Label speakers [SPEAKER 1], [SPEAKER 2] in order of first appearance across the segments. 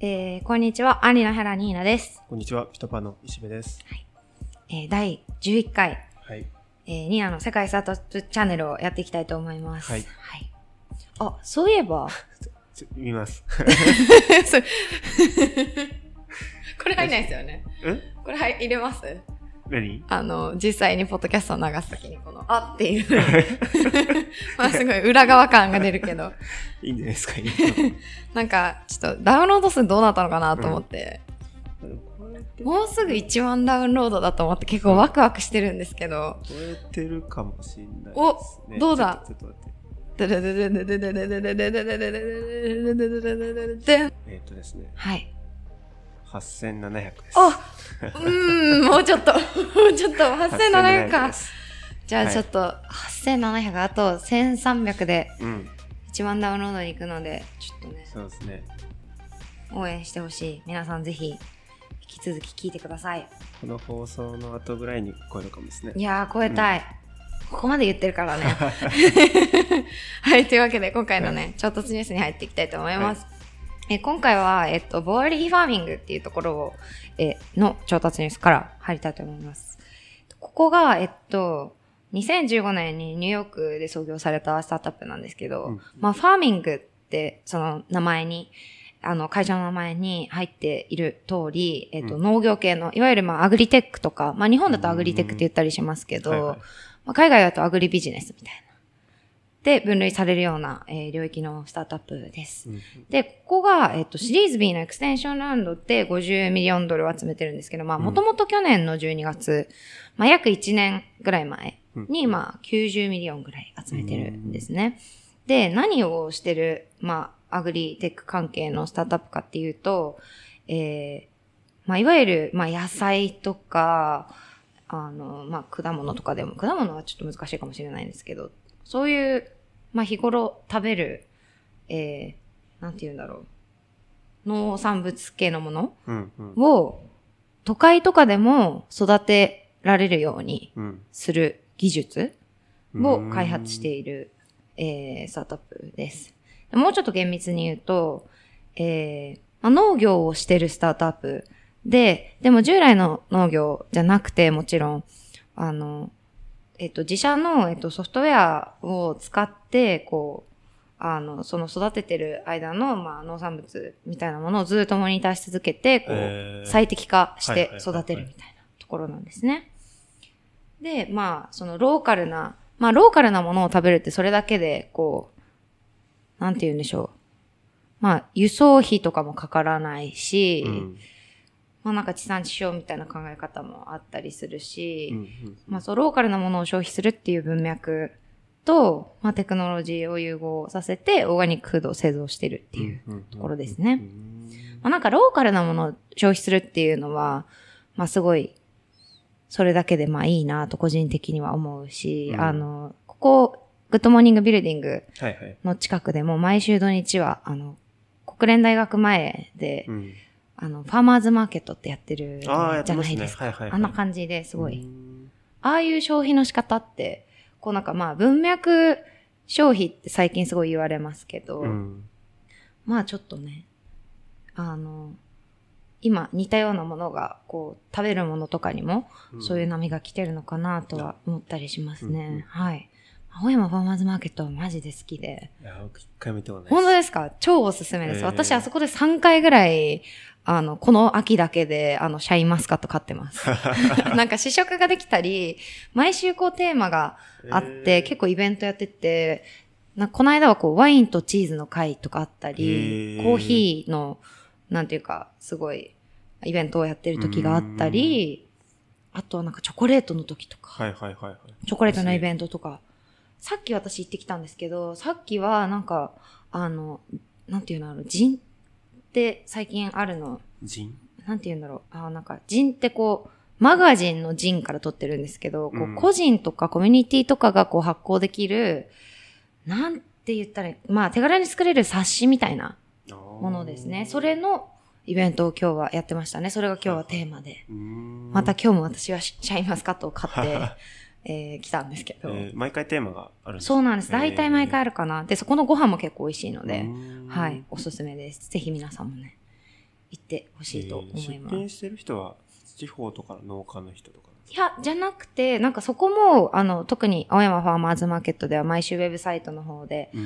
[SPEAKER 1] えー、こんにちは、アンリのヘラニーナです。
[SPEAKER 2] こんにちは、ピトパの石部です。
[SPEAKER 1] えー、第11回、
[SPEAKER 2] はい。
[SPEAKER 1] えー、ニーナの世界スタートアップチャンネルをやっていきたいと思います。
[SPEAKER 2] はい
[SPEAKER 1] あ、そういえば、
[SPEAKER 2] 見ます。
[SPEAKER 1] これ入んないですよね。
[SPEAKER 2] え？
[SPEAKER 1] これ入入れます？
[SPEAKER 2] 何？
[SPEAKER 1] あの、実際にポッドキャストを流すときに、この、あっていう。まあすごい裏側感が出るけど、
[SPEAKER 2] いいんじゃないですか、いい
[SPEAKER 1] なんか、ちょっとダウンロード数どうなったのかなと思って、
[SPEAKER 2] うやって、
[SPEAKER 1] もうすぐ1万ダウンロードだと思って結構ワクワクしてるんですけど、
[SPEAKER 2] 超えてるかもしれないです、ね。
[SPEAKER 1] おどうだ？
[SPEAKER 2] ちょっと待って。えっ、とですね、
[SPEAKER 1] はい。
[SPEAKER 2] 8700です。
[SPEAKER 1] あうーん、もうちょっと、もうちょっと、8700か。じゃあ
[SPEAKER 2] はい
[SPEAKER 1] ちょっと、8700、あと1300で
[SPEAKER 2] うん、
[SPEAKER 1] 1万ダウンロードに行くので、ちょっとね、
[SPEAKER 2] そうですね。
[SPEAKER 1] 応援してほしい。皆さんぜひ、引き続き聞いてください。
[SPEAKER 2] この放送の後ぐらいに超えるかもですね
[SPEAKER 1] い。やー、超えたい。ここまで言ってるからね。はい、というわけで今回のね、超突ニュースに入っていきたいと思います。え今回は、えっと、ボーリーファーミングっていうところを、えの調達ニュースから入りたいと思います。ここが、えっと、2015年にニューヨークで創業されたスタートアップなんですけど、
[SPEAKER 2] うん
[SPEAKER 1] まあ、ファーミングって、その名前に、あの、会社の名前に入っている通り、えっと、
[SPEAKER 2] うん
[SPEAKER 1] 農業系の、いわゆるまあ、アグリテックとか、まあ、日本だとアグリテックって言ったりしますけど、海外だとアグリビジネスみたいな。で、分類されるような、えー領域のスタートアップです。
[SPEAKER 2] うん
[SPEAKER 1] で、ここが、えっ、と、シリーズ B のエクステンションラウンドで50ミリオンドルを集めてるんですけど、まあ、
[SPEAKER 2] うん
[SPEAKER 1] もともと去年の12月、まあ、約1年ぐらい前に、まあ、90ミリオンぐらい集めてるんですね。で、何をしてる、まあ、アグリテック関係のスタートアップかっていうと、えーまあ、いわゆる、まあ、野菜とか、あの、まあ、果物とかでも、果物はちょっと難しいかもしれないんですけど、そういう、まあ、日頃食べる、えー、なんて言うんだろう。農産物系のものを、都会とかでも育てられるように
[SPEAKER 2] うん
[SPEAKER 1] する技術を
[SPEAKER 2] うん
[SPEAKER 1] 開発している、えー、スタートアップです。もうちょっと厳密に言うと、えーまあ、農業をしてるスタートアップで、でも従来の農業じゃなくて、もちろん、あの、えっ、と、自社の、えっ、と、ソフトウェアを使って、こう、あの、その育ててる間の、まあ、農産物みたいなものをずっとモニターし続けて、こう、
[SPEAKER 2] えー
[SPEAKER 1] 最適化して育てるみたいなところなんですね。で、まあ、そのローカルな、まあ、ローカルなものを食べるってそれだけで、こう、なんて言うんでしょう。まあ、輸送費とかもかからないし、
[SPEAKER 2] うん
[SPEAKER 1] まあなんか地産地消みたいな考え方もあったりするし、
[SPEAKER 2] うんうん
[SPEAKER 1] まあそう、ローカルなものを消費するっていう文脈と、まあテクノロジーを融合させて、オーガニックフードを製造してるっていうところですね。
[SPEAKER 2] うん
[SPEAKER 1] まあ、なんかローカルなものを消費するっていうのは、まあすごい、それだけでまあいいなと個人的には思うし、
[SPEAKER 2] うん
[SPEAKER 1] あの、ここ、
[SPEAKER 2] GOOD MORNING BUILDING。
[SPEAKER 1] の近くでも毎週土日は、あの、国連大学前で、
[SPEAKER 2] うん
[SPEAKER 1] あの、ファーマーズマーケットってやってるじゃ。ないですか。
[SPEAKER 2] はいはいはい。
[SPEAKER 1] あんな感じですごい。
[SPEAKER 2] うん
[SPEAKER 1] ああいう消費の仕方って、こうなんかまあ文脈消費って最近すごい言われますけど、
[SPEAKER 2] うん
[SPEAKER 1] まあちょっとね、あの、今似たようなものが、こう、食べるものとかにも、そういう波が来てるのかなとは思ったりしますね。
[SPEAKER 2] うんうん
[SPEAKER 1] はい。青山ファーマーズマーケットはマジで好きで。
[SPEAKER 2] いや、僕一回見たことない
[SPEAKER 1] 本当ですか？超おすすめです。
[SPEAKER 2] えー
[SPEAKER 1] 私あそこで3回ぐらい、あの、この秋だけで、あの、シャインマスカット買ってます。なんか試食ができたり、毎週こうテーマがあって、
[SPEAKER 2] えー。
[SPEAKER 1] 結構イベントやってて、なこの間はこうワインとチーズの会とかあった
[SPEAKER 2] へ
[SPEAKER 1] り、
[SPEAKER 2] ー。
[SPEAKER 1] コーヒーの、なんていうか、すごい、イベントをやってる時があったり、あとはなんかチョコレートの時とか、
[SPEAKER 2] はいはいはいはい。
[SPEAKER 1] チョコレートのイベ
[SPEAKER 2] ン
[SPEAKER 1] ントとか、さっき私行ってきたんですけど、さっきはなんか、あの、なんていうのある、ジンって最近あるの、
[SPEAKER 2] ト。ジン？
[SPEAKER 1] なんて言うんだろう。あなんか、ジンってこう、マガジンのジンから取ってるんですけど、こ
[SPEAKER 2] う
[SPEAKER 1] うん個人とかコミュニティとかがこう発行できる、なんて言ったらまあ手軽に作れる冊子みたいなも
[SPEAKER 2] も
[SPEAKER 1] のですね。それのイベントを今日はやってましたね。それが今日はテーマで。ま
[SPEAKER 2] ま
[SPEAKER 1] た今日も私はシャインマスカットを買って、えー来たんですけど。
[SPEAKER 2] えー毎回テーマがあるんです
[SPEAKER 1] そうなんです。大体毎回
[SPEAKER 2] あ
[SPEAKER 1] あるかな。で、そこのご飯も結構美味しいので、
[SPEAKER 2] る
[SPEAKER 1] はい、おすすめです。ぜひ皆さんもね、行ってほしいと思います。
[SPEAKER 2] えー出品してる人は地方とかの農家の人とか
[SPEAKER 1] いや、じゃなくて、なんかそこも、あの、特に青山ファーマーズマーケットでは毎週ウェブサイトの方で、あ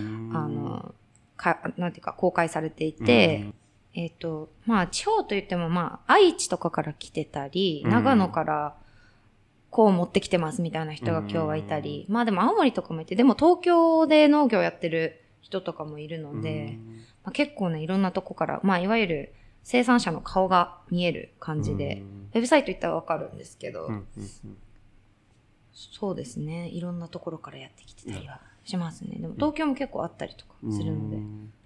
[SPEAKER 1] の、か、なんていうか公開されていて、えっ、と、まあ、地方といっても、まあ、愛知とかから来てたり、
[SPEAKER 2] うん
[SPEAKER 1] 長野からこう持ってきてますみたいな人が今日はいたり、まあでも青森とかもいて、でも東京で農業やってる人とかもいる
[SPEAKER 2] うん。
[SPEAKER 1] ので、まあ、結構ね、いろんなとこから、まあ、いわゆる生産者の顔が見える感じで、ウェブサイト行ったらわかるんですけど、そうですね、いろんなところからやってきてたりはしますね。でも東京も結構あったりとか
[SPEAKER 2] うん
[SPEAKER 1] するので、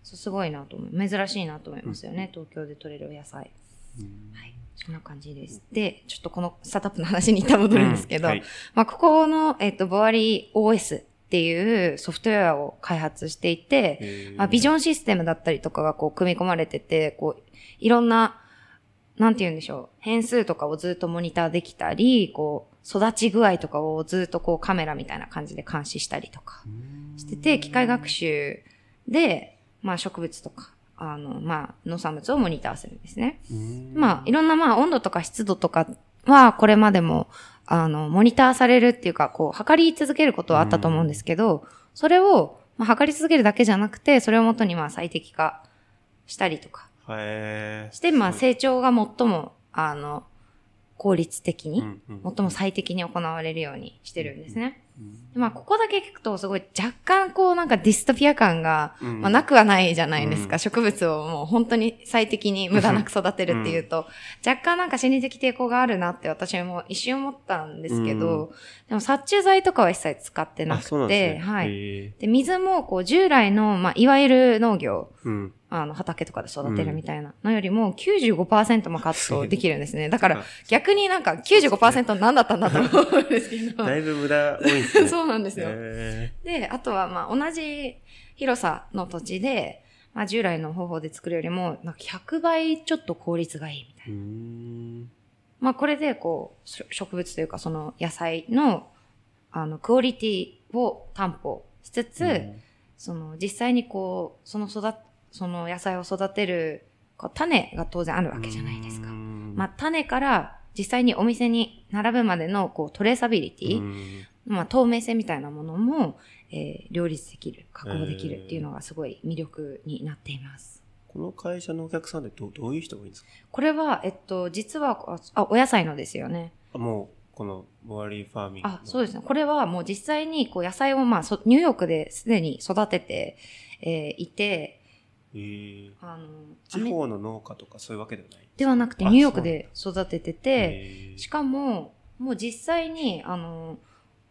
[SPEAKER 1] すごいなと思う。珍しいなと思いますよね、東京で採れるお野菜。
[SPEAKER 2] うん。
[SPEAKER 1] はい。そんな感じです。で、ちょっとこのスタートアップの話に一旦戻るんですけど、
[SPEAKER 2] はい。
[SPEAKER 1] まあ、ここの、えっ、と、ボアリー OS っていうソフトウェアを開発していて、まあ、ビジョンシステムだったりとかがこう組み込まれてて、こう、いろんな、なんて言うんでしょう、変数とかをずっとモニターできたり、こう、育ち具合とかをずっとこうカメラみたいな感じで監視したりとかしてて、機械学習で、まあ植物とか、あの、まあ農産物をモニターするんですね。
[SPEAKER 2] うん。
[SPEAKER 1] まあ、いろんなまあ温度とか湿度とかは、これまでも、あの、モニターされるっていうか、こう、測り続けることはあったと思うんですけど、それを、まあ、測り続けるだけじゃなくて、それをもとにまあ最適化したりとか。して、まあ成長が最も、あの、効率的に、最も最適に行われるようにしてるんですね。
[SPEAKER 2] うん。
[SPEAKER 1] でまあ、ここだけ聞くと、すごい若干こうなんかディストピア感が、
[SPEAKER 2] うん。
[SPEAKER 1] まあ、なくはないじゃないですか。
[SPEAKER 2] うん。
[SPEAKER 1] 植物をもう本当に最適に無駄なく育てるっていうと、若干なんか心理的抵抗があるなって私も一瞬思ったんですけど、でも殺虫剤とかは一切使ってなくて、
[SPEAKER 2] ね
[SPEAKER 1] はい。
[SPEAKER 2] へ
[SPEAKER 1] で、水もこう従来の、まあ、いわゆる農業、あの、畑とかで育てるみたいなのよりも95%もカットできるんですね。だから 逆になんか95%何だったんだと思うんですけど。
[SPEAKER 2] だいぶ無駄多いんですね
[SPEAKER 1] そうなんですよ。
[SPEAKER 2] へ
[SPEAKER 1] で、あとはまあ同じ広さの土地で、まあ従来の方法で作るよりも、なんか100倍ちょっと効率がいいみたいな。まあこれでこう、植物というかその野菜の、あの、クオリティを担保しつつ、
[SPEAKER 2] うん
[SPEAKER 1] その実際にこう、その育っ、その野菜を育てる、種が当然あるわけじゃないですか
[SPEAKER 2] う。ん
[SPEAKER 1] まあ種から実際にお店に並ぶまでのこうトレーサビリティ、
[SPEAKER 2] うん
[SPEAKER 1] まあ、透明性みたいなものも、えー両立できる、確保できるっていうのがすごい魅力になっています。
[SPEAKER 2] この会社のお客さんってどどういう人が多いんですか？
[SPEAKER 1] これは、えっと、実は、あ、お野菜のですよね。
[SPEAKER 2] あもうこのボアリーファーミング
[SPEAKER 1] あ、そうですね。これはもう実際にこう野菜をまあ、そニューヨークですでに育てて、えーいて、
[SPEAKER 2] えー
[SPEAKER 1] あの、
[SPEAKER 2] 地方の農家とかそういうわけではない
[SPEAKER 1] ではなくて
[SPEAKER 2] あ
[SPEAKER 1] ニューヨークで育ててて、しかも、もう実際に、あの、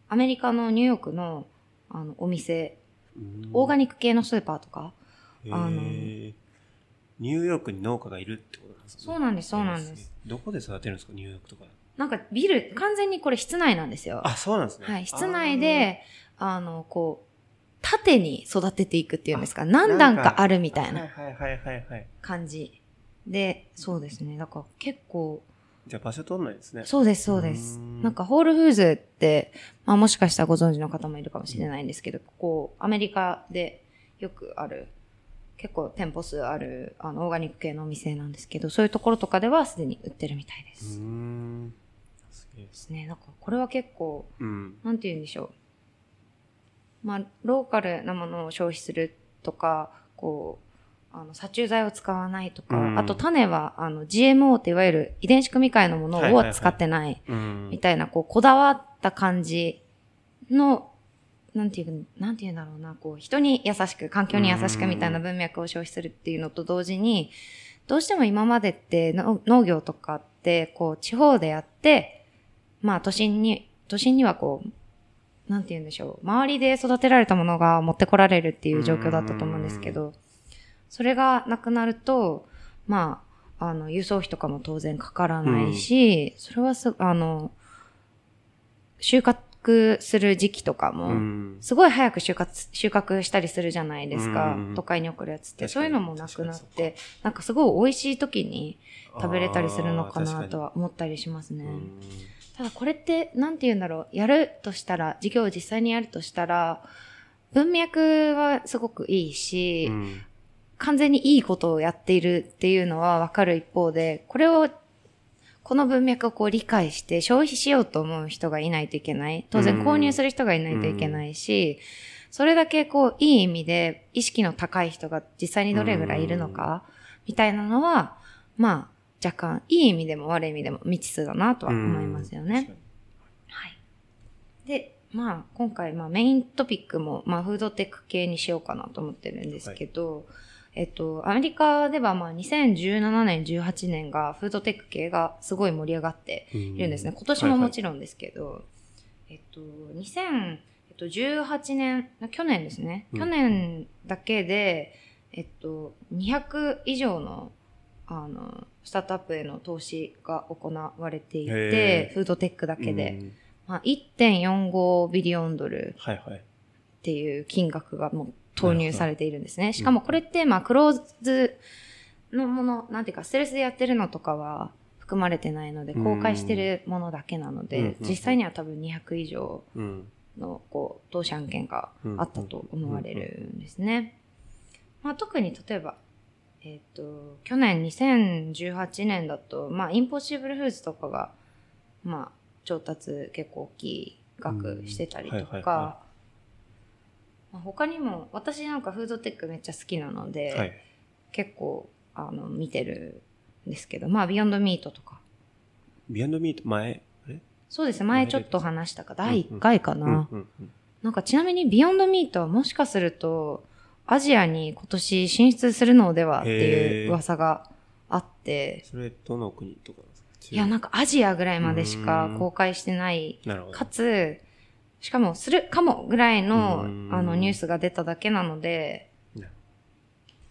[SPEAKER 1] アメリカのニューヨークの、あの、お店、
[SPEAKER 2] うん。
[SPEAKER 1] オーガニック系のスーパーとか、あの
[SPEAKER 2] ニューヨークに農家がいるってことなんですね。
[SPEAKER 1] そうなんですそうなんです。
[SPEAKER 2] えーどこで育てるんですか？ニューヨークとか。
[SPEAKER 1] なんかビル、完全にこれ室内なんですよ。
[SPEAKER 2] あそうなんですね。
[SPEAKER 1] はい、室内で、あの、こう、縦に育てていくっていうんですか、何段かあるみたいな。感じ。で、そうですね。だから結構、
[SPEAKER 2] じゃあ場所取んないですね。
[SPEAKER 1] そうです、そうです。
[SPEAKER 2] ん。
[SPEAKER 1] なんかホールフーズって、まあもしかしたらご存知の方もいるかもしれないんですけど、ここ、アメリカでよくある、結構店舗数ある、あの、オーガニック系のお店なんですけど、そういうところとかではすでに売ってるみたいです。
[SPEAKER 2] ん。すげえ。
[SPEAKER 1] ですね。なんかこれは結構、
[SPEAKER 2] うん。
[SPEAKER 1] なんて言うんでしょう。まあ、ローカルなものを消費するとか、こう、あの、殺虫剤を使わないとか、
[SPEAKER 2] うん。
[SPEAKER 1] あと種は、あの、GMO っていわゆる遺伝子組み換えのものを使ってない、
[SPEAKER 2] うん。
[SPEAKER 1] みたいな、こう、こだわった感じの、なんていう、なんていうんだろうな、こう、人に優しく、環境に優しくみたいな文脈を消費するっていうのと同時に、どうしても今までっての農業とかって、こう、地方でやって、まあ、都心に、都心にはこう、なんて言うんでしょう。周りで育てられたものが持ってこられるっていう状況だったと思うんですけど、それがなくなると、まあ、あの、輸送費とかも当然かからないし、それはす、あの、収穫する時期とかも、
[SPEAKER 2] うん
[SPEAKER 1] すごい早く収穫、収穫したりするじゃないですか。
[SPEAKER 2] うん
[SPEAKER 1] 都会に送るやつって。そういうのもなくなって、なんかすごい美味しい時に食べれたりするのかなとは思ったりしますね。
[SPEAKER 2] うん
[SPEAKER 1] ただこれって、なんて言うんだろう。やるとしたら、授業を実際にやるとしたら、文脈はすごくいいし、
[SPEAKER 2] うん
[SPEAKER 1] 完全にいいことをやっているっていうのはわかる一方で、これを、この文脈をこう理解して消費しようと思う人がいないといけない。当然購入する人がいないといけないし、それだけこういい意味で意識の高い人が実際にどれぐらいいるのか、みたいなのは、まあ若干いい意味でも悪い意味でも未知数だなとは思いますよね。はい。で、まあ、今回、まあ、メイントピックも、まあ、フードテック系にしようかなと思ってるんですけど、えっと、アメリカでは、まあ、2017年、18年が、フードテック系がすごい盛り上がっているんですね。今年ももちろんですけど、えっと、2018年、去年ですね。
[SPEAKER 2] うん
[SPEAKER 1] 去年だけで、えっと、200以上の、あの、スタートアップへの投資が行われてい
[SPEAKER 2] へ
[SPEAKER 1] て
[SPEAKER 2] ー、
[SPEAKER 1] フードテックだけで。
[SPEAKER 2] うん
[SPEAKER 1] まあ、1.45ビリオンドル
[SPEAKER 2] はいはい。
[SPEAKER 1] っていう金額がもう投入されているんですね。しかもこれって、まあ、クローズのもの、なんていうか、ステルスでやってるのとかは含まれてないので、
[SPEAKER 2] うん
[SPEAKER 1] 公開してるものだけなの
[SPEAKER 2] うん
[SPEAKER 1] で、実際には多分200以上
[SPEAKER 2] うん。
[SPEAKER 1] の、こう、投資案件があったと思われるんですね。まあ、特に例えば、えっ、と、去年2018年だと、まあ、インポッシブルフーズとかが、まあ、調達結構大きい額してたりとか、まあ他にも、私なんかフードテックめっちゃ好きなので、
[SPEAKER 2] はい。
[SPEAKER 1] 結構、あの、見てるんですけど、まあ、 Beyond Meat とか。
[SPEAKER 2] Beyond Meat 前、
[SPEAKER 1] そうですね、前ちょっと話したか、第1
[SPEAKER 2] うんうん
[SPEAKER 1] 回かな。なんかちなみに Beyond Meat はもしかするとアジアに今年進出するのではっていう噂があって、
[SPEAKER 2] それ、どの国とかですか？
[SPEAKER 1] いやなん
[SPEAKER 2] か。
[SPEAKER 1] かアジアぐらいまでしか
[SPEAKER 2] うん
[SPEAKER 1] 公開してない、
[SPEAKER 2] なるほど。
[SPEAKER 1] かつ、しかもするかもぐらいの
[SPEAKER 2] うん
[SPEAKER 1] あのニュースが出ただけなので
[SPEAKER 2] ね、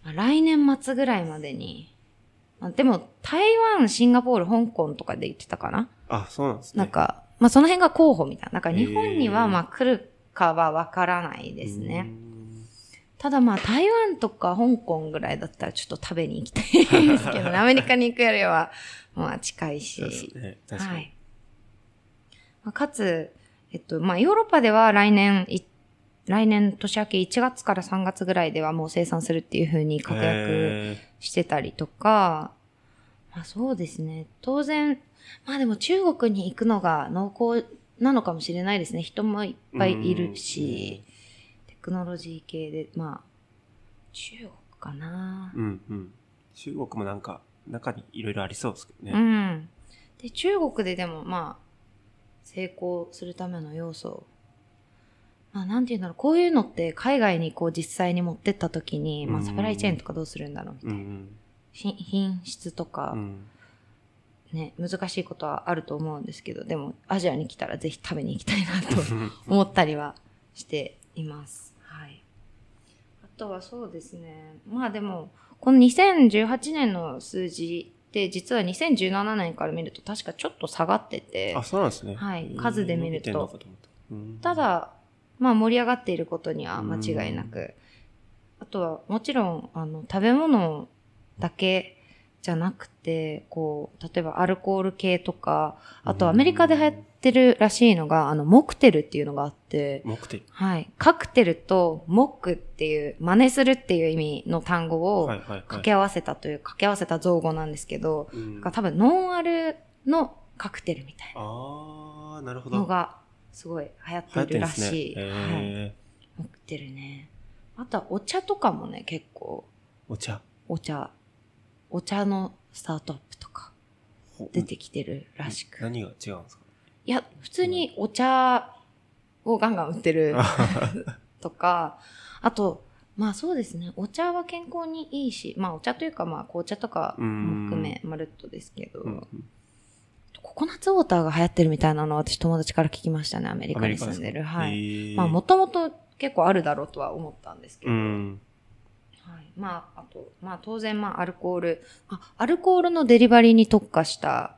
[SPEAKER 1] まあ来年末ぐらいまでに、まあでも台湾、シンガポール、香港とかで言ってたかな？
[SPEAKER 2] あ、そうなんですね。
[SPEAKER 1] なんか、まあその辺が候補みたいな。なんか日本にはまあ来るかはわからないですね。
[SPEAKER 2] うん。
[SPEAKER 1] ただまあ台湾とか香港ぐらいだったらちょっと食べに行きたいですけどね。アメリカに行くよりはまあ近いし。
[SPEAKER 2] そうですね。確かに。
[SPEAKER 1] はい。まあかつ、えっと、まあヨーロッパでは来年い、来年年明け1月から3月ぐらいではもう生産するっていう風に確約
[SPEAKER 2] へ
[SPEAKER 1] してたりとか、まあそうですね。当然、まあでも中国に行くのが濃厚なのかもしれないですね。人もいっぱいいるし、テクノロジー系で、まあ、中国かな
[SPEAKER 2] ー。うんうん。中国もなんか、中にいろいろありそうですけど
[SPEAKER 1] う
[SPEAKER 2] ね。
[SPEAKER 1] ん。で、中国ででもまあ、成功するための要素。まあなんていうんだろう、こういうのって海外にこう実際に持ってった時に、まあ
[SPEAKER 2] うん
[SPEAKER 1] サプライチェーンとかどうするんだろうみたいな。
[SPEAKER 2] うん
[SPEAKER 1] 品品質とか、
[SPEAKER 2] うん。うん。
[SPEAKER 1] ね、難しいことはあると思うんですけど、でもアジアに来たらぜひ食べに行きたいなと思ったりはしています。とはそうですね。まあでも、この2018年の数字って実は2017年から見ると確かちょっと下がってて
[SPEAKER 2] あ、、そうなんですね。
[SPEAKER 1] はい
[SPEAKER 2] うん
[SPEAKER 1] 数で見ると
[SPEAKER 2] た、
[SPEAKER 1] だ、まあ盛り上がっていることには間違いなく、あとはもちろん、あの、食べ物だけじゃなくて、こう、例えばアルコール系とか、あとアメリカで流行ってるらしいのが、あの、モクテルっていうのがあって、
[SPEAKER 2] 目的。
[SPEAKER 1] はい。カクテルとモックっていう、真似するっていう意味の単語を。掛け合わせたという、掛け合わせた造語なんですけど、
[SPEAKER 2] う
[SPEAKER 1] 多分ノンアルのカクテルみたい
[SPEAKER 2] なるほど。
[SPEAKER 1] なのが、すごい流行
[SPEAKER 2] って
[SPEAKER 1] るら。しい。はい。
[SPEAKER 2] へ
[SPEAKER 1] 持ってるね。あとはお茶とかもね、結構、
[SPEAKER 2] ーお茶。
[SPEAKER 1] お茶、お茶のスタートアップとか
[SPEAKER 2] ほ
[SPEAKER 1] 出てきてるらしく。
[SPEAKER 2] 何が違うんですか？
[SPEAKER 1] いや、普通にお茶をガンガン売ってる とか、あと、まあそうですね、お茶は健康にいいし、まあお茶というかまあ紅茶とかも含め、まるっとですけど、
[SPEAKER 2] うん
[SPEAKER 1] ココナッツウォーターが流行ってるみたいなのを私友達から聞きましたね、アメリカに住んでる。はい。まあもともと結構あるだろうとは思ったんですけど、
[SPEAKER 2] うん。
[SPEAKER 1] はい。まあ、あと、まあ当然、まあアルコール、あ、アルコールのデリバリーに特化した、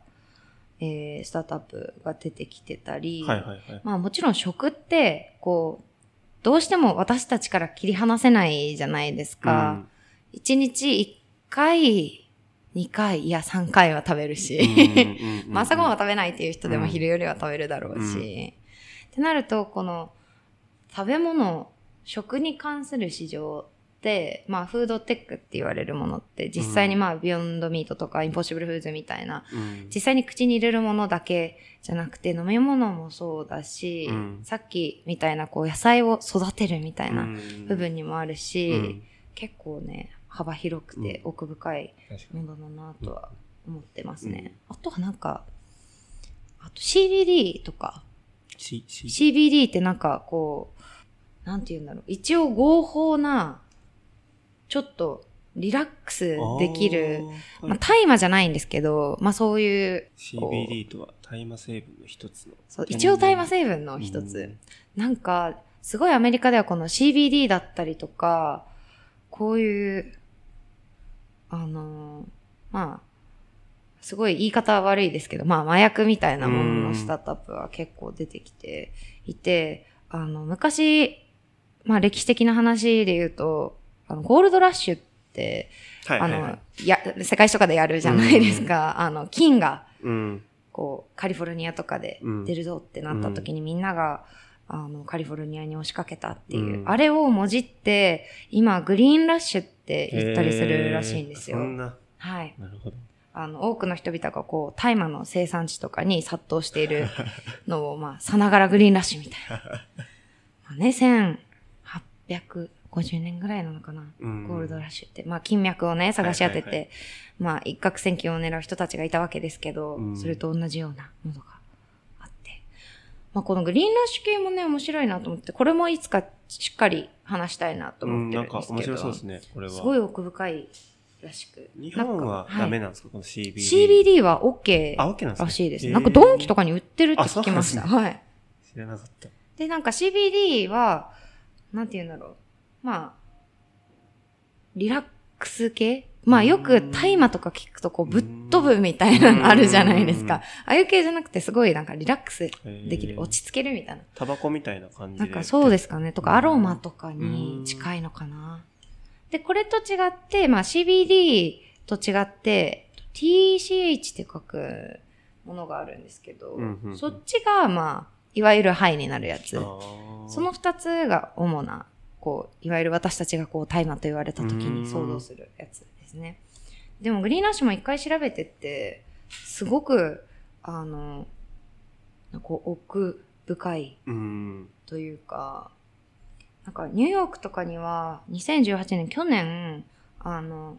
[SPEAKER 1] えー、スタートアップが出てきてたり、
[SPEAKER 2] はいはいはい。
[SPEAKER 1] まあもちろん食って、こう、どうしても私たちから切り離せないじゃないですか。一、日一回、二回、いや三回は食べるし、
[SPEAKER 2] うん。
[SPEAKER 1] まあ朝ごはんは食べないっていう人でも
[SPEAKER 2] うん。
[SPEAKER 1] 昼よりは食べるだろうし、
[SPEAKER 2] うん。
[SPEAKER 1] ってなると、この食べ物、食に関する市場まあフードテックって言われるものって実際にまあビヨンドミートとかインポッシブルフーズみたいな
[SPEAKER 2] うん。
[SPEAKER 1] 実際に口に入れるものだけじゃなくて飲み物もそうだし、
[SPEAKER 2] うん
[SPEAKER 1] さっきみたいなこう野菜を育てるみたいな
[SPEAKER 2] うん
[SPEAKER 1] 部分にもあるし、
[SPEAKER 2] うん
[SPEAKER 1] 結構ね、幅広くて
[SPEAKER 2] うん
[SPEAKER 1] 奥深い。ものだなとは思ってますね。あとはなんか、あと CBD とか、CBD ってなんかこう、なんて言うんだろう。一応合法な、ちょっとリラックスできる、
[SPEAKER 2] あー
[SPEAKER 1] まあ大麻じゃないんですけど、まあそういう、
[SPEAKER 2] CBD とは大麻成分の一つの。
[SPEAKER 1] そう一応大麻成分の一つ。なんか、すごいアメリカではこの CBD だったりとか、こういう、あのーまあ、すごい言い方は悪いですけど、まあ麻薬みたいなもののスタートアップは結構出てきていて、あの、昔、まあ歴史的な話で言うと、あの、ゴールドラッシュって、
[SPEAKER 2] はいはいは
[SPEAKER 1] あの
[SPEAKER 2] い。、
[SPEAKER 1] や、世界史とかでやるじゃないですか。あの、金が、
[SPEAKER 2] うん。
[SPEAKER 1] こう、カリフォルニアとかで
[SPEAKER 2] うん
[SPEAKER 1] 出るぞってなった時にみんなが、あの、カリフォルニアに押しかけたっていう、
[SPEAKER 2] うん
[SPEAKER 1] あれをもじって、今、グリーンラッシュって言ったりするらしいんですよ
[SPEAKER 2] へーそ。んな。
[SPEAKER 1] はい。
[SPEAKER 2] なるほど。
[SPEAKER 1] あの、多くの人々がこう、大麻の生産地とかに殺到しているのを、まあ、さながらグリーンラッシュみたいな。まあね、1850年ぐらいなのかな。
[SPEAKER 2] うん
[SPEAKER 1] ゴールドラッシュって。まあ、金脈をね、探し当てて、
[SPEAKER 2] はいはい
[SPEAKER 1] まあ、一攫千金を狙う人たちがいたわけですけど、
[SPEAKER 2] うん
[SPEAKER 1] それと同じようなものがあって。まあ、このグリーンラッシュ系もね、面白いなと思って、これもいつかしっかり話したいなと
[SPEAKER 2] うん、
[SPEAKER 1] 思って
[SPEAKER 2] なんか面
[SPEAKER 1] るんですけど。
[SPEAKER 2] 白そうですね、これは。
[SPEAKER 1] すごい奥深いらしく。
[SPEAKER 2] 日本は
[SPEAKER 1] なんか
[SPEAKER 2] ダメなんですか、この CBD。
[SPEAKER 1] CBD は OK らしいです。なんかドンキとかに売ってるって
[SPEAKER 2] あ
[SPEAKER 1] 聞きました。
[SPEAKER 2] そうなん
[SPEAKER 1] はい。
[SPEAKER 2] 知らなかった。
[SPEAKER 1] で、なんか CBD は、なんて言うんだろう。まあ、リラックス系？まあよく大麻とか聞くとこうぶっ飛ぶみたいなのあるじゃないです
[SPEAKER 2] うん
[SPEAKER 1] か。ああいう系じゃなくてすごいなんかリラックスできる。落ち着けるみたいな。
[SPEAKER 2] タバコみたいな感じで。
[SPEAKER 1] なんかそうですかね。とかアロマとかに近いのかな。で、これと違って、まあ CBD と違って、TCH って書くものがあるんですけど、
[SPEAKER 2] うんうんうん
[SPEAKER 1] そっちがまあ、いわゆるハイになるやつ。その二つが主な、こう、いわゆる私たちがこう、大麻と言われた時に想像するやつですね。でも、グリーンラッシュも一回調べてって、すごく、あの、こう、奥深い
[SPEAKER 2] うん。
[SPEAKER 1] というか、なんか、ニューヨークとかには、2018年、去年、あの、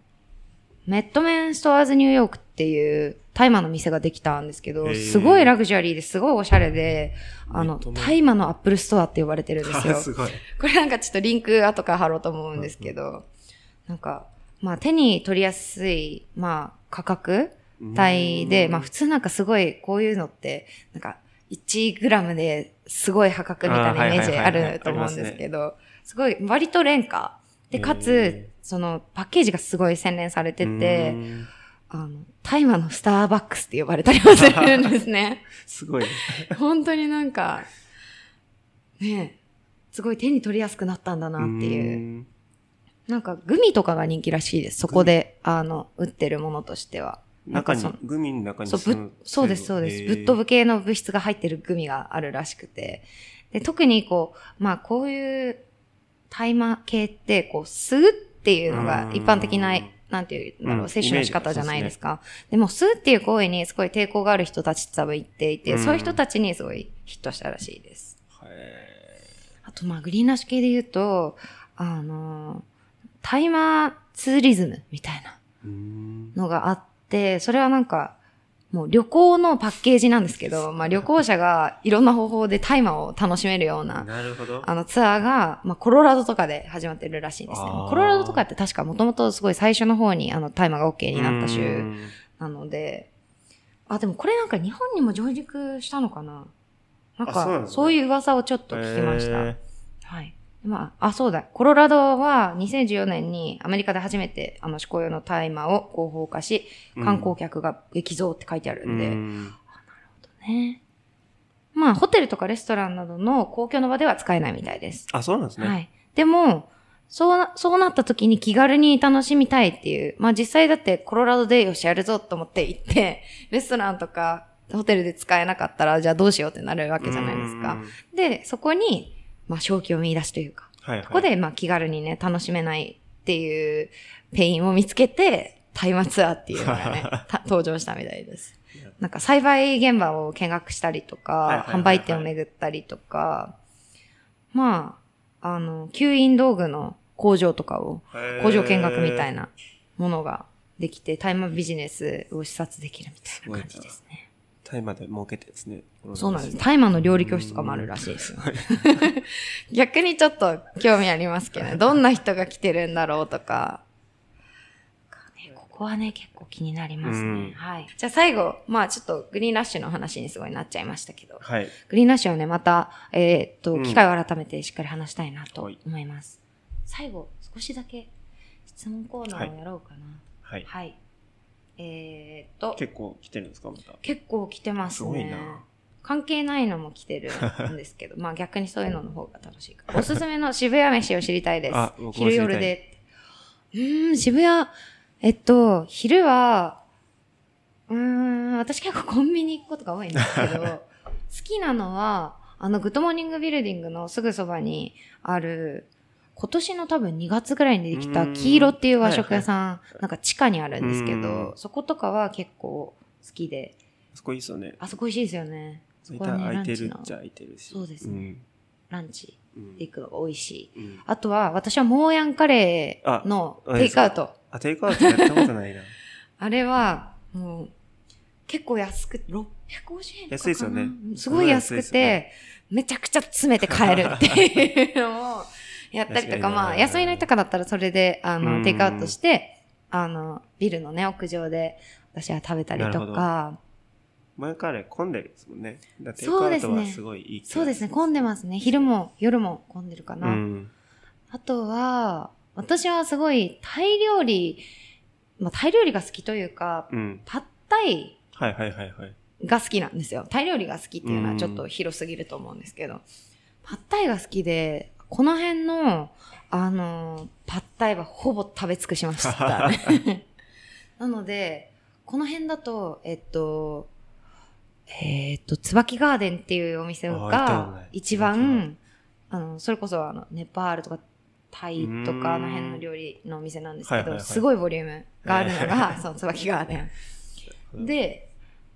[SPEAKER 1] メットメンストアーズニューヨークっていう大麻の店ができたんですけど、すごいラグジュアリーですごいおしゃれで、あの、大麻のアップルストアって呼ばれてるんですよ。
[SPEAKER 2] すごい。
[SPEAKER 1] これなんかちょっとリンク後から貼ろうと思うんですけど、なんか、まあ手に取りやすい、まあ価格帯で、
[SPEAKER 2] うん
[SPEAKER 1] まあ普通なんかすごいこういうのって、なんか1グラムですごい破格みたいなイメージあると思うんですけど、すごい割と廉価。で、か
[SPEAKER 2] へ
[SPEAKER 1] つ
[SPEAKER 2] ー、
[SPEAKER 1] そのパッケージがすごい洗練されて
[SPEAKER 2] う
[SPEAKER 1] て、
[SPEAKER 2] ん
[SPEAKER 1] あの、大麻のスターバックスって呼ばれたりもするんですね。
[SPEAKER 2] すごいね。
[SPEAKER 1] 本当になんか、ねえ、すごい手に取りやすくなったんだなっていう。
[SPEAKER 2] ん
[SPEAKER 1] なんかグミとかが人気らしいです。そこで、あの、売ってるものとしては。なん
[SPEAKER 2] 中に
[SPEAKER 1] かその、
[SPEAKER 2] グミの中に
[SPEAKER 1] そう、ぶそうです、そうです。ぶっ飛
[SPEAKER 2] ぶ。
[SPEAKER 1] ぶ系の物質が入ってるグミがあるらしくて。で、特にこう、まあこういう大麻系って、こう、吸うっていうのが一般的な
[SPEAKER 2] うん、
[SPEAKER 1] なんていうんだろう、
[SPEAKER 2] うん。
[SPEAKER 1] 摂取の仕方じゃないですか。でも、吸うっていう行為にすごい抵抗がある人たちって多分言っていて、
[SPEAKER 2] うん。
[SPEAKER 1] そういう人たちにすごいヒットしたらしいです。
[SPEAKER 2] へ
[SPEAKER 1] あと、まあ、グリーンラッシュ系で言うと、あの、タイマーツーリズムみたいなのがあって、それはなんか、もう旅行のパッケージなんですけど、まあ旅行者がいろんな方法で大麻を楽しめるような、
[SPEAKER 2] なるほど。
[SPEAKER 1] あのツアーが、まあコロラドとかで始まってるらしいんですね。コロラドとかって確かもともとすごい最初の方にあの大麻が OK になった
[SPEAKER 2] う
[SPEAKER 1] 州
[SPEAKER 2] ん
[SPEAKER 1] なので、あ、でもこれなんか日本にも上陸したのかな？なんか、
[SPEAKER 2] あそう
[SPEAKER 1] いう噂をちょっと聞きました。
[SPEAKER 2] へ
[SPEAKER 1] はい。まあ、あ、そうだ。コロラドは2014年にアメリカで初めてあの施行用の大麻を合法化し、
[SPEAKER 2] うん
[SPEAKER 1] 観光客が激増って書いてある
[SPEAKER 2] ー
[SPEAKER 1] んで、
[SPEAKER 2] うん
[SPEAKER 1] ね。まあ、ホテルとかレストランなどの公共の場では使えないみたいです。
[SPEAKER 2] あ、そうなんですね。
[SPEAKER 1] はい。でも、そうな、そうなった時に気軽に楽しみたいっていう。まあ実際だってコロラドでよしやるぞと思って行って、レストランとかホテルで使えなかったら、じゃあどうしようってなるわけじゃないですか。
[SPEAKER 2] うん
[SPEAKER 1] で、そこに、まあ勝機を見出しというか、
[SPEAKER 2] はいはい。
[SPEAKER 1] ここで、まあ、気軽にね、楽しめないっっていうペインを見つけて、大麻ツアーっていうのがね、た登場したみたいです。なんか栽培現場を見学したりとか、販売店を巡ったりとか、まあ、あの、吸引道具の工場とかを、工場見学みたい
[SPEAKER 2] な。
[SPEAKER 1] なものができて、大麻ビジネスを視察できるみたいな感じですね。
[SPEAKER 2] タイまで儲けてですね。
[SPEAKER 1] そうなんです。。大麻の料理教室とかもあるらしいですよ。逆にちょっと興味ありますけどね。どんな人が来てるんだろうとか。ねここはね、結構気になります
[SPEAKER 2] うん
[SPEAKER 1] ね。はい。じゃあ最後、まあちょっとグリーンラッシュの話にすごいなっちゃいましたけど。
[SPEAKER 2] はい。
[SPEAKER 1] グリーンラッシュはね、また、えーっと、
[SPEAKER 2] うん
[SPEAKER 1] 機会を改めてしっかり話したいなと
[SPEAKER 2] はい
[SPEAKER 1] 思います。最後、少しだけ質問コーナーをやろうかな。
[SPEAKER 2] はい。
[SPEAKER 1] はい。えーっと、
[SPEAKER 2] 結構来てるんですかまた？
[SPEAKER 1] 結構来てますね。
[SPEAKER 2] すごいな
[SPEAKER 1] 関係ないのも来てるんですけど、まあ逆にそういうのの方が楽しいから。おすすめの渋谷飯を知りたいです
[SPEAKER 2] あ
[SPEAKER 1] 昼夜で。うーん、渋谷、えっと、昼は、うーん、私結構コンビニ行くことが多いんですけど、好きなのは、あの、 GOOD MORNING BUILDING のすぐそばにある、今年の多分2月ぐらいにできた
[SPEAKER 2] うん
[SPEAKER 1] 黄色っていう和食屋さん、なんか地下にあるんですけ
[SPEAKER 2] う
[SPEAKER 1] ど
[SPEAKER 2] ん、
[SPEAKER 1] そことかは結構好きで、
[SPEAKER 2] そこいいっすよね。
[SPEAKER 1] あそこ美味しいですよね。そこはね、
[SPEAKER 2] 空いてるっちゃ空いてるし。
[SPEAKER 1] そうですねランチ
[SPEAKER 2] うん。
[SPEAKER 1] で行くのが美味しい。
[SPEAKER 2] うん。
[SPEAKER 1] あとは、私はモーヤンカレーの
[SPEAKER 2] あ
[SPEAKER 1] テイクアウト。
[SPEAKER 2] あ、テイクアウトやったことないな。
[SPEAKER 1] あれは、もう、結構安く、650円
[SPEAKER 2] 安いですよね
[SPEAKER 1] すごい安くて、めちゃくちゃ詰めて買えるっていうのをやったりとか、まあ、休みの日とかだったらそれで、あ
[SPEAKER 2] う
[SPEAKER 1] の、
[SPEAKER 2] ん
[SPEAKER 1] テイクアウトして、あの、ビルのね、屋上で私は食べたりとか、
[SPEAKER 2] 前から混んでるですもんね。だからテイク
[SPEAKER 1] そうですね
[SPEAKER 2] すごいいい
[SPEAKER 1] そうですね、混んでますね。昼も夜も混んでるかな。
[SPEAKER 2] うん。
[SPEAKER 1] あとは、私はすごいタイ料理、まあ、タイ料理が好きというか、
[SPEAKER 2] うん。
[SPEAKER 1] パッタイ
[SPEAKER 2] はいはいはいはい。
[SPEAKER 1] が好きなんですよ。タイ料理が好きっていうのはちょっと広すぎると思うんですけど、パッタイが好きで、この辺の、あの、パッタイはほぼ食べ尽くしました、ね。なので、この辺だと、えっと、えっと、椿ガーデンっていうお店が一番、あの、それこそあの、ネパールとかタイとかあの辺の料理のお店なんですけど、
[SPEAKER 2] はいはいはい。
[SPEAKER 1] すごいボリュームがあるの
[SPEAKER 2] は
[SPEAKER 1] が、その椿ガーデン。で、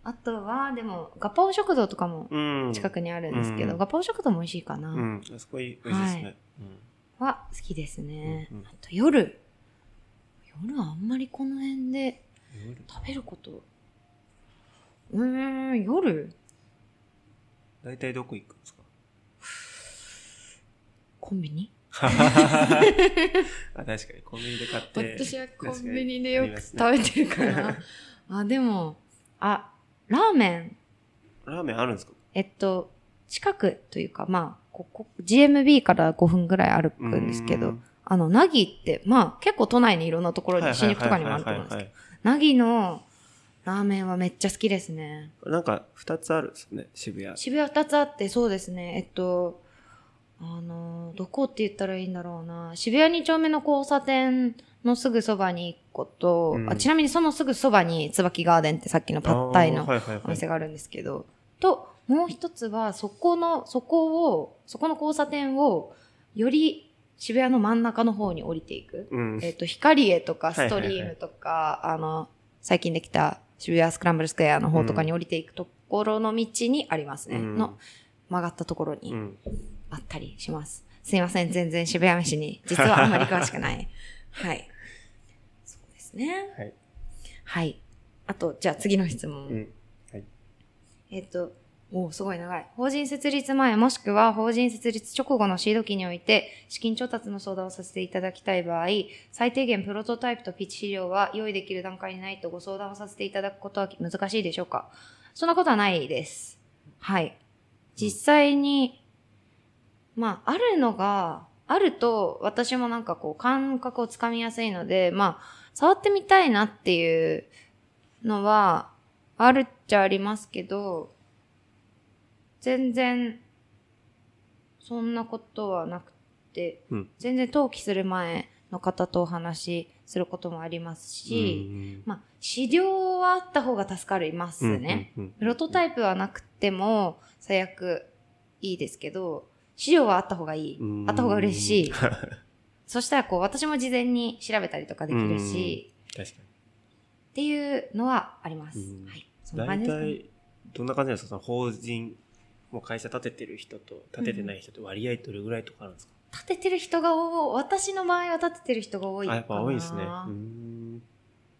[SPEAKER 1] あとは、でも、ガパオ食堂とかも
[SPEAKER 2] うん。
[SPEAKER 1] 近くにあるんですけど、
[SPEAKER 2] うん
[SPEAKER 1] ガパオ食堂も美味しいかな。
[SPEAKER 2] うん。あそこいい、美味しいですね。
[SPEAKER 1] は好きですね。
[SPEAKER 2] うんうん
[SPEAKER 1] あと夜。夜はあんまりこの辺で食べること。うーん、夜？
[SPEAKER 2] 大体どこ行くんですか？
[SPEAKER 1] コンビニ？
[SPEAKER 2] あ、確かにコンビニで買って。
[SPEAKER 1] 私はコンビニでよく食べてるから。あ、でも、あ、ラーメン、
[SPEAKER 2] ラーメンあるんですか？
[SPEAKER 1] えっと、近くというか、まあ、ここ、GMB から5分ぐらい歩くんですけど
[SPEAKER 2] うん、
[SPEAKER 1] あの、ナギって、まあ、結構都内にいろんなところで、新宿とかにもあると思うんですけど、ナギのラーメンはめっちゃ好きですね。
[SPEAKER 2] ど。なんか、二つあるんですよね、渋谷。
[SPEAKER 1] 渋谷二つあって、そうですね。えっと、あの、どこって言ったらいいんだろうな。渋谷二丁目の交差点のすぐそばに一個と、
[SPEAKER 2] うん
[SPEAKER 1] あちなみにそのすぐそばに椿ガーデンってさっきのパッタイのお店があるんですけど、と、もう一つは、そこの、そこを、そこの交差点を、より渋谷の真ん中の方に降りていく。
[SPEAKER 2] うん。
[SPEAKER 1] えっと、光栄とか
[SPEAKER 2] はいはいはい
[SPEAKER 1] ストリームとか、あの、最近できた渋谷スクランブルスクエアの方とかに降りていくところの道にありますね。
[SPEAKER 2] うん
[SPEAKER 1] の曲がったところに
[SPEAKER 2] うん。
[SPEAKER 1] あったりします。すいません、全然渋谷飯に、実はあんまり詳しくない。はい。ですね。
[SPEAKER 2] はい。
[SPEAKER 1] はい。あと、じゃあ次の質問。
[SPEAKER 2] うん。はい。
[SPEAKER 1] えっと、おーすごい長い。法人設立前もしくは法人設立直後のシード期において資金調達の相談をさせていただきたい場合、最低限プロトタイプとピッチ資料は用意できる段階にないとご相談をさせていただくことは難しいでしょうか？そんなことはないです。はい。実際に、まあ、あるのが、あると私もなんかこう感覚をつかみやすいので、まあ、触ってみたいなっていうのはあるっちゃありますけど、全然、そんなことはなくて、
[SPEAKER 2] うん
[SPEAKER 1] 全然登記する前の方とお話しすることもありますし、
[SPEAKER 2] うん
[SPEAKER 1] まあ、資料はあった方が助かりますね。。
[SPEAKER 2] うんうん
[SPEAKER 1] プロトタイプはなくても最悪いいですけど、資料はあった方がいい。
[SPEAKER 2] うん
[SPEAKER 1] あった方が嬉しい。そしたらこう私も事前に調べたりとかできるし、
[SPEAKER 2] 確か
[SPEAKER 1] っていうのはあります。
[SPEAKER 2] うん
[SPEAKER 1] はい。そん
[SPEAKER 2] に。大
[SPEAKER 1] な感じですかね。
[SPEAKER 2] 体、どんな感じなんですか？その法人、もう会社立ててる人と立ててない人と割合どれぐらいとかあるんですか、
[SPEAKER 1] 立ててる人が多い。私の場合は立ててる人が多いか
[SPEAKER 2] あ、
[SPEAKER 1] な。
[SPEAKER 2] やっぱ多いですね。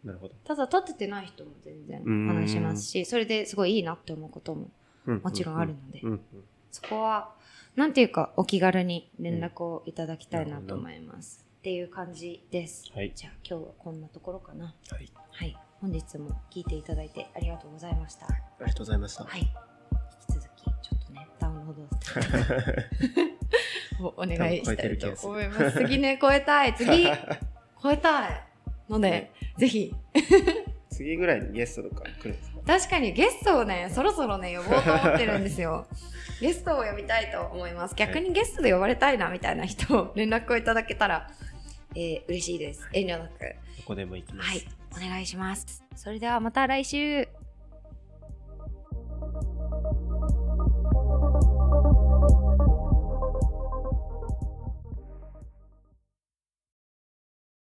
[SPEAKER 2] なるほど。
[SPEAKER 1] ただ立ててない人も全然
[SPEAKER 2] うん
[SPEAKER 1] 話しますし、それですごいいいなって思うことも
[SPEAKER 2] うん
[SPEAKER 1] もちろんあるのでそこは、なんていうか、お気軽に連絡をいただきたいなと思います。っていう感じです。
[SPEAKER 2] はい
[SPEAKER 1] じゃあ今日はこんなところかな。
[SPEAKER 2] はい。
[SPEAKER 1] はい。本日も聞いていただいてありがとうございました。
[SPEAKER 2] ありがとうございました。
[SPEAKER 1] はい。引き続き、ちょっとね、ダウンロードしてお お願いしたいと思います。次ね、超えたい。次、超えたい。ので、ぜひ、
[SPEAKER 2] 次ぐらいにゲストとか来るんですか？
[SPEAKER 1] 確かにゲストをね、そろそろね、呼ぼうと思ってるんですよ。ゲストを呼びたいと思います。逆にゲストで呼ばれたいな、みたいな人を連絡をいただけたら、えー、嬉しいです。遠慮なく。
[SPEAKER 2] どこでも行きます。
[SPEAKER 1] はい。お願いします。それではまた来週。